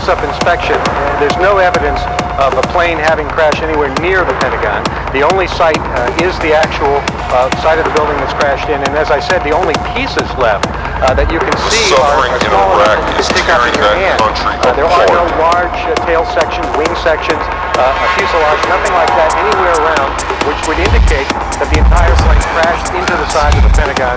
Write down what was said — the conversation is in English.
close-up inspection, there's no evidence of a plane having crashed anywhere near the Pentagon. The only site uh, is the actual uh, site of the building that's crashed in, and as I said, the only pieces left uh, that you can see are, suffering are small enough to stick in your hand. Uh, there are no large uh, tail sections, wing sections, uh, a fuselage, nothing like that anywhere around, which would indicate that the entire plane crashed into the side of the Pentagon